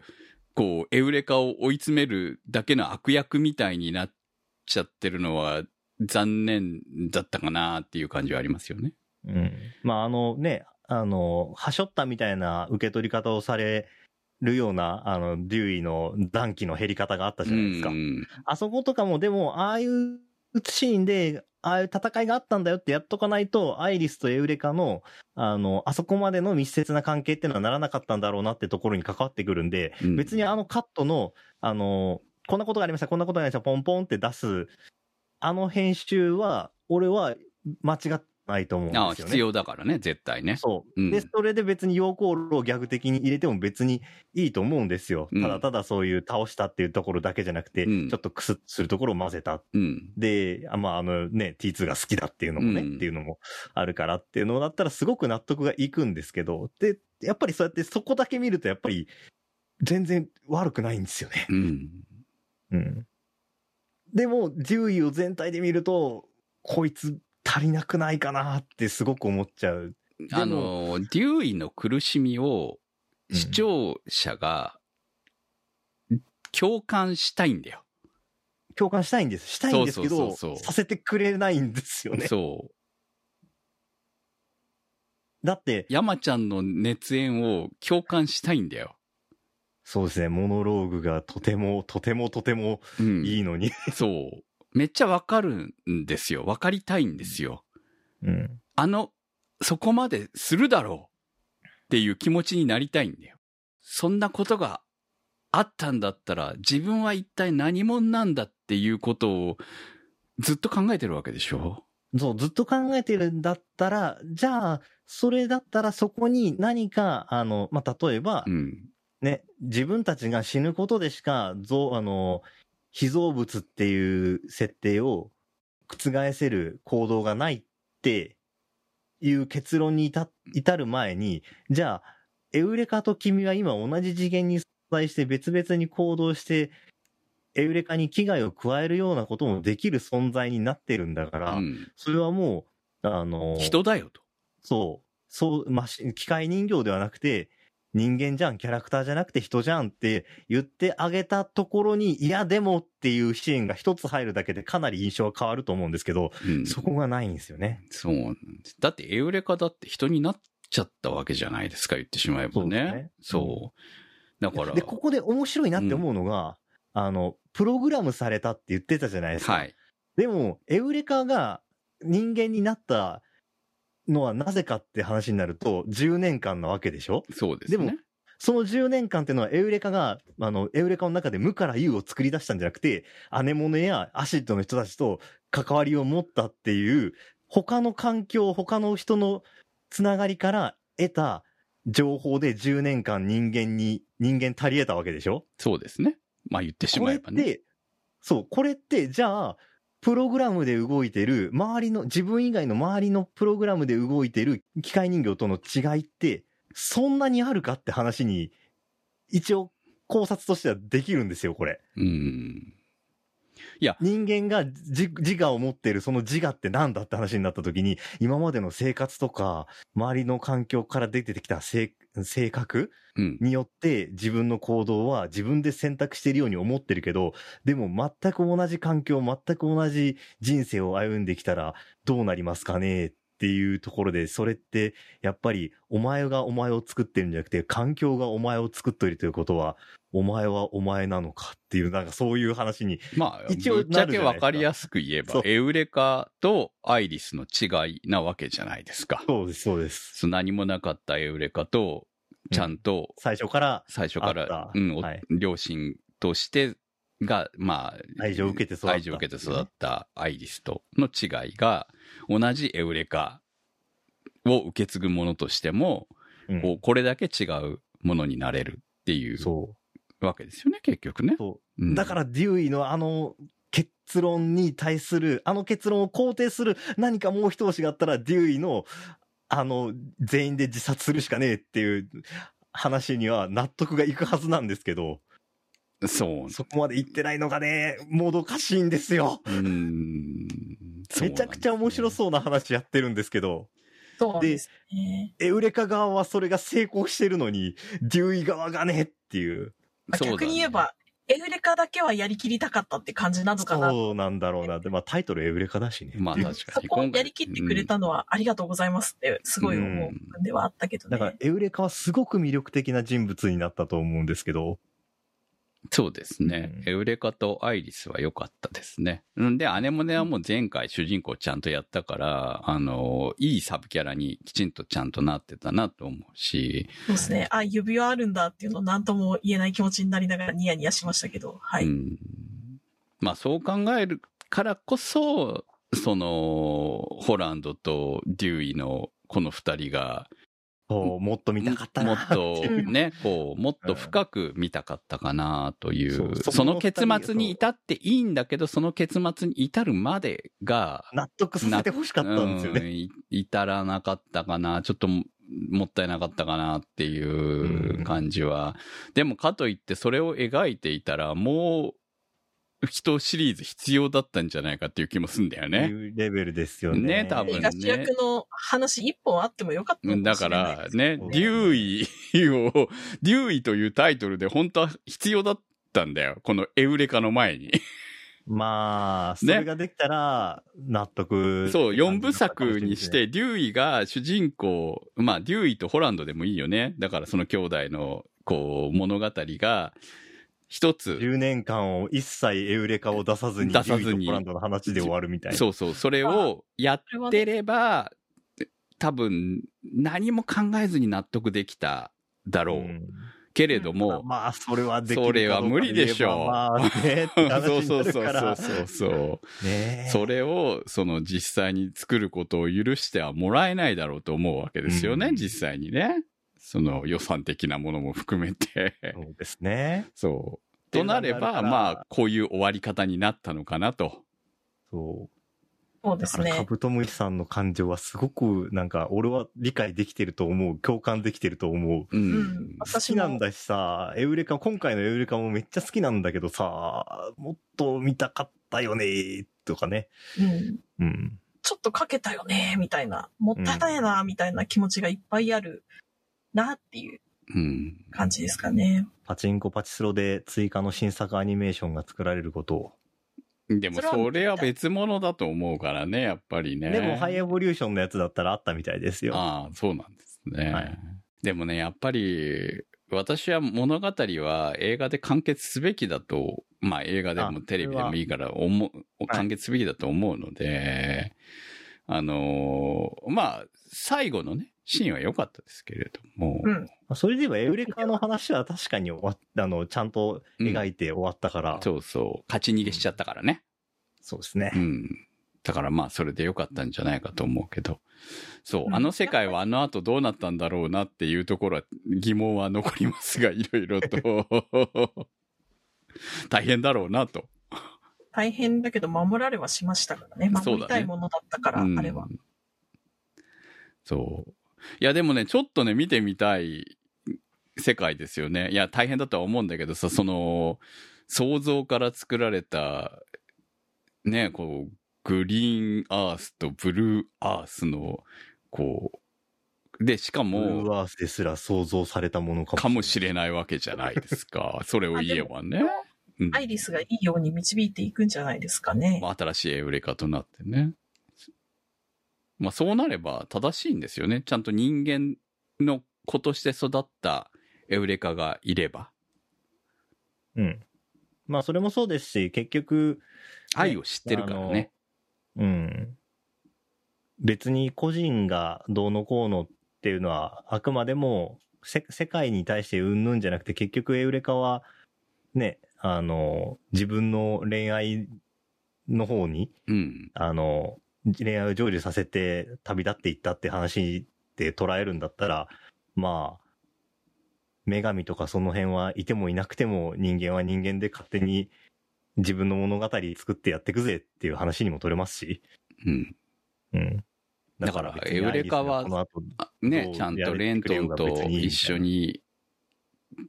こう、エウレカを追い詰めるだけの悪役みたいになっちゃってるのは、残念だったかなっていう感じはありますよね。うん。まあ、あのね、あの、はしょったみたいな受け取り方をされるような、あの、デューイの暖気の減り方があったじゃないですか。うん。あそことかも、でも、ああいうシーンで、ああいう戦いがあったんだよってやっとかないと、アイリスとエウレカの、あの、あそこまでの密接な関係っていうのはならなかったんだろうなってところに関わってくるんで、うん。別にあのカットの、あの、こんなことがありました、こんなことがありました、ポンポンって出す、あの編集は、俺は間違ってないと思うんですよああ、ね。必要だからね、絶対ね。そう。うんで、それで別に陽光炉を逆的に入れても別にいいと思うんですよ。うんただただそういう倒したっていうところだけじゃなくて、うんちょっとクスッとするところを混ぜた。うん。で、あまあ、あのね、T2 が好きだっていうのもね、うんっていうのもあるからっていうのだったらすごく納得がいくんですけど、で、やっぱりそうやってそこだけ見るとやっぱり全然悪くないんですよね。うん。うん。でも、獣医を全体で見ると、こいつ足りなくないかなってすごく思っちゃう。もあの、デューイの苦しみをうん視聴者が共感したいんだよ。共感したいんです。したいんですけど、させてくれないんですよね。そう。だって、山ちゃんの熱演を共感したいんだよ。そうですね、モノローグがとても、とてもとてもうん。いいのに。そう。めっちゃわかるんですよ。わかりたいんですよ。うん。あの、そこまでするだろうっていう気持ちになりたいんだよ。そんなことがあったんだったら、自分は一体何者なんだっていうことをずっと考えてるわけでしょ？そう、ずっと考えてるんだったら、じゃあ、それだったらそこに何か、あの、まあ、例えばう、ん。ね、自分たちが死ぬことでしか、ぞあの、被造物っていう設定を覆せる行動がないっていう結論に至至る前に、じゃあ、エウレカと君は今同じ次元に存在して別々に行動して、エウレカに危害を加えるようなこともできる存在になってるんだから、うん。それはもう、あの、人だよと。そう、そう、マシ機械人形ではなくて、人間じゃん、キャラクターじゃなくて人じゃんって言ってあげたところに、いやでもっていうシーンが一つ入るだけでかなり印象は変わると思うんですけど、うん。そこがないんですよね。そうなんです。だってエウレカだって人になっちゃったわけじゃないですか、言ってしまえばそうねう。だから。で、ここで面白いなって思うのが、あの、プログラムされたって言ってたじゃないですか。はい。でも、エウレカが人間になったのはなぜかって話になると、10年間なわけでしょ？そうですね。でもその10年間っていうのはエウレカが、あの、エウレカの中で無から有を作り出したんじゃなくて、アネモネやアシッドの人たちと関わりを持ったっていう他の環境、他の人のつながりから得た情報で10年間人間に、人間足り得たわけでしょ？そうですね。まあ言ってしまえばね。これって、そう、これって、じゃあ、プログラムで動いてる、周りの、自分以外の周りのプログラムで動いてる機械人形との違いって、そんなにあるかって話に、一応考察としてはできるんですよ、これ。うん。人間が自自我を持ってるその自我ってなんだって話になった時に、今までの生活とか、周りの環境から出てきた性性格？うん。によって自分の行動は自分で選択しているように思ってるけど、でも全く同じ環境、全く同じ人生を歩んできたらどうなりますかねっていうところで、それってやっぱりお前がお前を作ってるんじゃなくて、環境がお前を作っているということは、お前はお前なのかっていう、なんかそういう話に、まあ、一応ぶっちゃけわかりやすく言えばエウレカとアイリスの違いなわけじゃないですか。そうです、そうです。何もなかったエウレカと、ちゃんと最初から最初から、うん、おはい両親としてが、まあ、愛情を受けて育った愛情を受けて育ったアイリスとの違いが、同じエウレカを受け継ぐものとしても、うんこうこれだけ違うものになれるっていうそう。わけですよね、結局ね。そううんだからデューイのあの結論に対する、あの結論を肯定する何かもう一押しがあったら、デューイの、あの、全員で自殺するしかねえっていう話には納得がいくはずなんですけど、そう。そこまで言ってないのがね、もどかしいんですよ。うーん。めちゃくちゃ面白うそうな話やってるんですけど、そうですね。エウレカ側はそれが成功してるのに、デューイ側がねっていう。まあ逆に言えば、エウレカだけはやりきりたかったって感じなのかな。そうなんだろうな。で、まあタイトルエウレカだしね。まあ確かに。そこをやりきってくれたのはありがとうございますってすごい思うではあったけどね。だから、エウレカはすごく魅力的な人物になったと思うんですけど、そうですね。うんエウレカとアイリスは良かったですね。んで、アネモネはもう前回主人公ちゃんとやったから、あの、いいサブキャラにきちんとちゃんとなってたなと思うし、そうですね。あ、指輪あるんだっていうのを何とも言えない気持ちになりながらニヤニヤしましたけど、はい。うん。まあそう考えるからこそ、その、ホランドとデューイのこの二人が、そう、もっと見たかったなもっとうんね、こう、もっと深く見たかったかなといそうう、そその結末に至っていいんだけど、その結末に至るまでが、納得させてほしかったんですよね。うんい至らなかったかな、ちょっとももったいなかったかなっていう感じは。でもかといってそれを描いていたら、もう、人シリーズ必要だったんじゃないかっていう気もすんだよいね。うレベルですよね。ね多分映画主役の話一本あってもよかったのだかもしれないらね、デューイを、デューイというタイトルで本当は必要だったんだよ。このエウレカの前に。まあ、それができたら、納得。そう、4部作にし。て、デューイが主人公、まあ、デューイとホランドでもいいよね。だからその兄弟の、こう、物語が、一つ、10年間を一切エウレカを出さずに、出さずにポランドの話で終わるみたいな。そうそう、それをやってれば、多分、何も考えずに納得できただろう。んけれども、まあ、それはできるかどうかそれは無理でしょうまあね、そうに そうそう。そうそう。ねそれを、その実際に作ることを許してはもらえないだろうと思うわけですよね、うん実際にね。その予算的なものも含めて。そうですね。そう。となれば、まあ、こういう終わり方になったのかなと。そう。そうですだから、カね。ブトムシさんの感情はすごく、なんか、俺は理解できてると思う。共感できてると思う。うん。うん好きなんだしさ、エウレカ、今回のエウレカもめっちゃ好きなんだけどさ、もっと見たかったよね、とかね。うん。うん。ちょっとかけたよね、みたいな。もったいないな、みたいな気持ちがいっぱいあるなっていううん。感じですかね。パチンコパチスロで追加の新作アニメーションが作られることを。でも、それは別物だと思うからね、やっぱりね。でも、ハイエボリューションのやつだったらあったみたいですよ。ああ、そうなんですね。はいでもね、やっぱり、私は物語は映画で完結すべきだと、まあ映画でもあテレビでもいいから思う、完結すべきだと思うので、あのーまあ、最後のね、シーンは良かったですけれども、うん。まあそれで言えば、エウレカの話は確かに終わっあの、ちゃんと描いて終わったから。そうそう、勝ち逃げしちゃったからね。そうですねう。ん。だからまあそれでよかったんじゃないかと思うけど。そうう。んあの世界はあの後どうなったんだろうなっていうところは疑問は残りますが、いろいろと。大変だろうなと。大変だけど守られはしましたからね。守りたいものだったから、うんあれは。そう。いやでもね、ちょっとね、見てみたい世界ですよね。いや、大変だとは思うんだけどさ、その、想像から作られた、ね、こう、グリーンアースとブルーアースの、こう、で、しかブルーも、アースですら想像されたものかもかもしれないわけじゃないですか。それを言えばね。うんアイリスがいいように導いていくんじゃないですかね。まあ新しいエウレカとなってね。まあそうなれば正しいんですよね。ちゃんと人間の子として育ったエウレカがいれば、うん。まあ、それもそうですし、結局、愛を知ってるからね。うん。別に個人がどうのこうのっていうのは、あくまでも、せ世界に対してうんぬんじゃなくて、結局エウレカは、ね、あの、自分の恋愛の方に、うん。あの、恋愛を成就させて旅立っていったって話で捉えるんだったら、まあ、女神とかその辺はいてもいなくても人間は人間で勝手に自分の物語作ってやってくぜっていう話にも取れますし。うん。うん。だからエウレカはねちゃんとレントンと一緒に、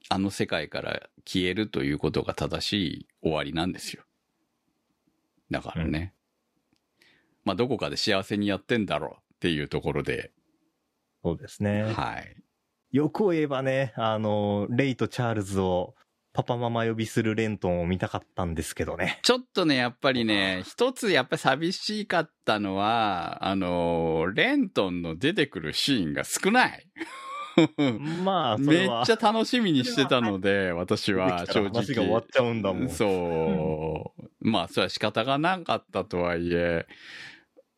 あの世界から消えるということが正しい終わりなんですよ。だからね。まあどこかで幸せにやってんだろうっていうところで、そうですね。はい。欲を言えばね、あの、レイとチャールズをパパママ呼びするレントンを見たかったんですけどね。ちょっとね、やっぱりね、一つやっぱり寂しかったのは、あの、レントンの出てくるシーンが少ない。まあ、そめっ。ちゃ楽しみにしてたので、私は正直。話が終わっちゃうんだもん。そう。まあ、それは仕方がなかったとはいえ、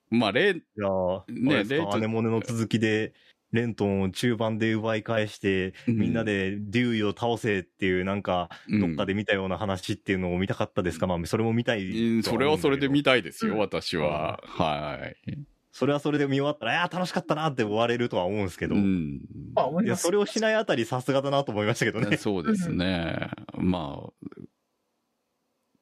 まあ、レン、いやー、ねね、ですレイとかアネモネの続きで、レントンを中盤で奪い返して、みんなでデューイを倒せっていう、なんか、うん、どっかで見たような話っていうのを見たかったですか、まあ、それも見たいそれはそれで見たいですよ、うん私は。はい。それはそれで見終わったら、いやー、楽しかったなって終われるとは思うんですけど、いうん。まあ思いや、それをしないあたりさすがだなと思いましたけどね。そうですね。まあ、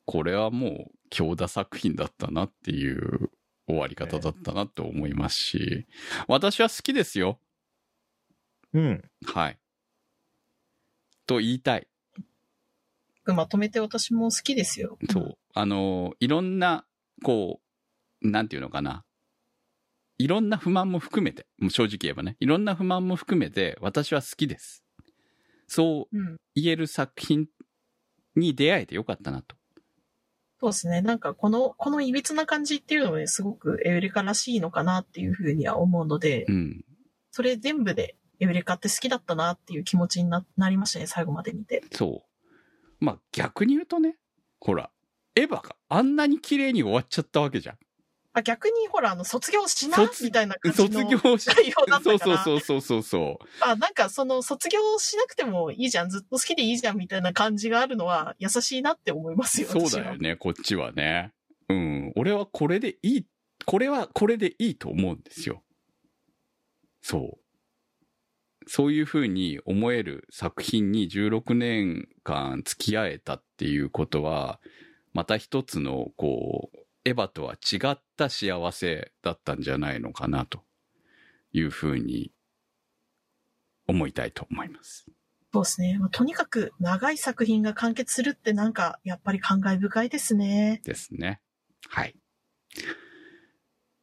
これはもう強打作品だったなっていう終わり方だったなと思いますし、私は好きですよ。うん。はい。と言いたい。まとめて私も好きですよ。そう。あの、いろんな、こう、なんていうのかな。いろんな不満も含めて、もう正直言えばね、いろんな不満も含めて、私は好きです。そううん。言える作品に出会えてよかったなと。そうですね。なんかこの、この歪な感じっていうのもね、すごくエウレカらしいのかなっていうふうには思うので、うん。それ全部でエウレカって好きだったなっていう気持ちにななりましたね、最後まで見て。そう。まあ逆に言うとね、ほら、エヴァがあんなに綺麗に終わっちゃったわけじゃん。あ逆にほら、あの、卒業しな卒みたいな感じの卒業し、内容だったそうから。そうそうそうそう。あ、なんかその卒業しなくてもいいじゃん、ずっと好きでいいじゃんみたいな感じがあるのは優しいなって思いますよ。そうだよね、こっちはね。うん。俺はこれでいい、これはこれでいいと思うんですよ。そう。そういうふうに思える作品に16年間付き合えたっていうことは、また一つの、こう、エヴァとは違った幸せだったんじゃないのかなというふうに思いたいと思います。そうですね。まあとにかく長い作品が完結するってなんかやっぱり感慨深いですね。ですね。はい。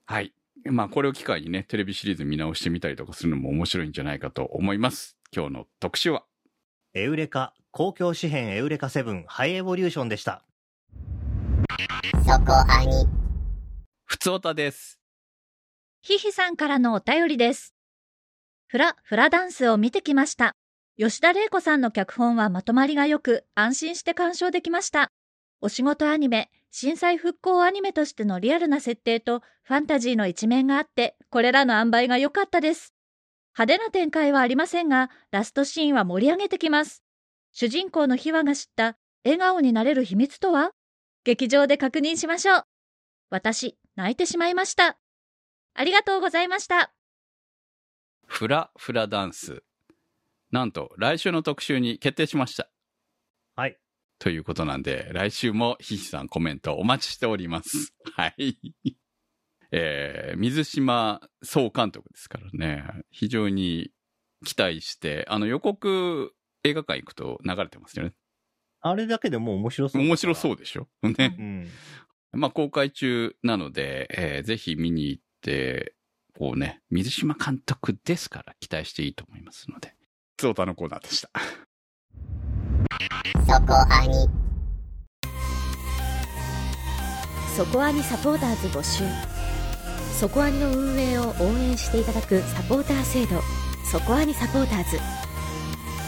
はい。まあ、これを機会にね、テレビシリーズ見直してみたりとかするのも面白いんじゃないかと思います。今日の特集は、エウレカ、公共紙幣エウレカ7ハイエボリューションでした。そこアニ。ふつおたです。ひひさんからのお便りです。フラ、フラダンスを見てきました。吉田玲子さんの脚本はまとまりが良く、安心して鑑賞できました。お仕事アニメ、震災復興アニメとしてのリアルな設定とファンタジーの一面があって、これらの塩梅が良かったです。派手な展開はありませんが、ラストシーンは盛り上げてきます。主人公の秘話が知った笑顔になれる秘密とは？劇場で確認しましょう。私、泣いてしまいました。ありがとうございました。フラフラダンス。なんと、来週の特集に決定しました。はい。ということなんで、来週もひひさんコメントお待ちしております。はい。えー、水島総監督ですからね、非常に期待して、あの予告映画館行くと流れてますよね。あれだけでもう面白そう。面白そうでしょ？ね。うん。まあ公開中なので、えーぜひ見に行って、こうね、水島監督ですから期待していいと思いますので。つおたのコーナーでした。そこアニ。そこアニサポーターズ募集。そこアニの運営を応援していただくサポーター制度、そこアニサポーターズ。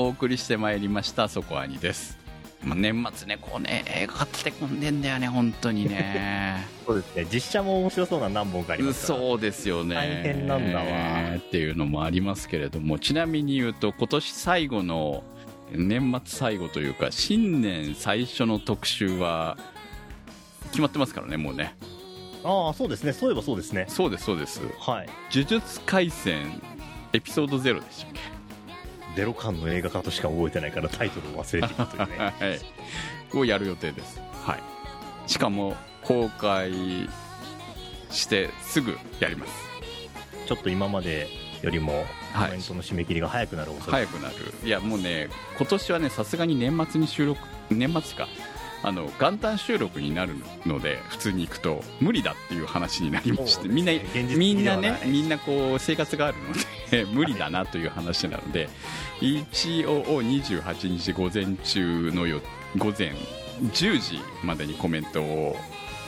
お送りしてまいりました、そこアニです。まあ、年末ね、こうね、映画立て込んでんだよね、本当にね。そうですね。実写も面白そうな何本かありますから。そうですよね。大変なんだわっていうのもありますけれども、ちなみに言うと、今年最後の、年末最後というか、新年最初の特集は、決まってますからね、もうね。ああ、そうですね。そういえばそうですね。そうです、そうです。はい。呪術廻戦、エピソードゼロでしたっけ？ゼロ感の映画化としか覚えてないからタイトルを忘れているというね。はい。をやる予定です。はい。しかも、公開してすぐやります。ちょっと今までよりもコはいメントの締め切りが早くなる恐れ早くなる。いや、もうね、今年はね、さすがに年末に収録、年末か。あの元旦収録になるので普通に行くと無理だっていう話になりましてみんなみんなねみんなこう生活があるので 無理だなという話なので一応28日午前中のよ午前10時までにコメントを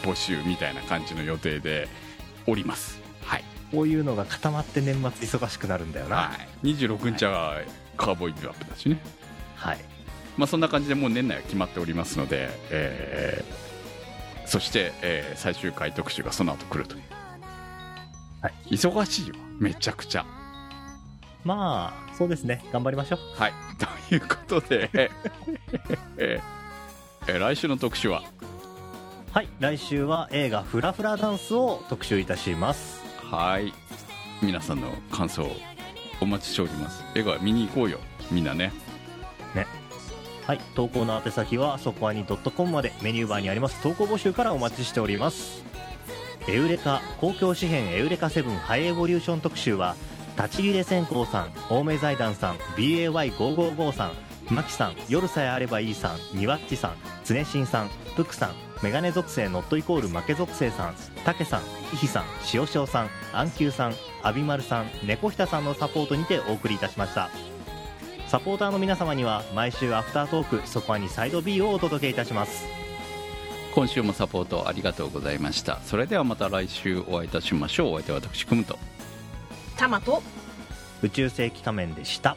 募集みたいな感じの予定でおります。はい、こういうのが固まって年末忙しくなるんだよな。はい、26日はカーボーイビューアップだしね。はい。まあ、そんな感じでもう年内は決まっておりますので、えーそして、えー最終回特集がその後来るという、はい。忙しいよ。めちゃくちゃまあ、そうですね。頑張りましょう。はい ということで、え来週の特集は？はい。来週は映画フラフラダンスを特集いたします。はい皆さんの感想お待ちしております映画見に行こうよみんなねはい。投稿の宛先は、そこあに .com までメニューバーにあります投稿募集からお待ちしております。エウレカ、交響詩篇エウレカセブンハイエボリューション特集は、たちきれ線香さん、青梅財団さん、BAY555 さん、マキさん、夜さえあればいいさん、ニワッチさん、つねしんさん、プクさん、メガネ属性ノットイコール負け属性さん、たけさん、イヒさん、塩塩さん、アンキューさん、アビマルさん、猫ひたさんのサポートにてお送りいたしました。サポーターの皆様には毎週アフタートークそこはにサイド B をお届けいたします。今週もサポートありがとうございました。それではまた来週お会いいたしましょう。お相手は私くむと。タマと。宇宙世紀仮面でした。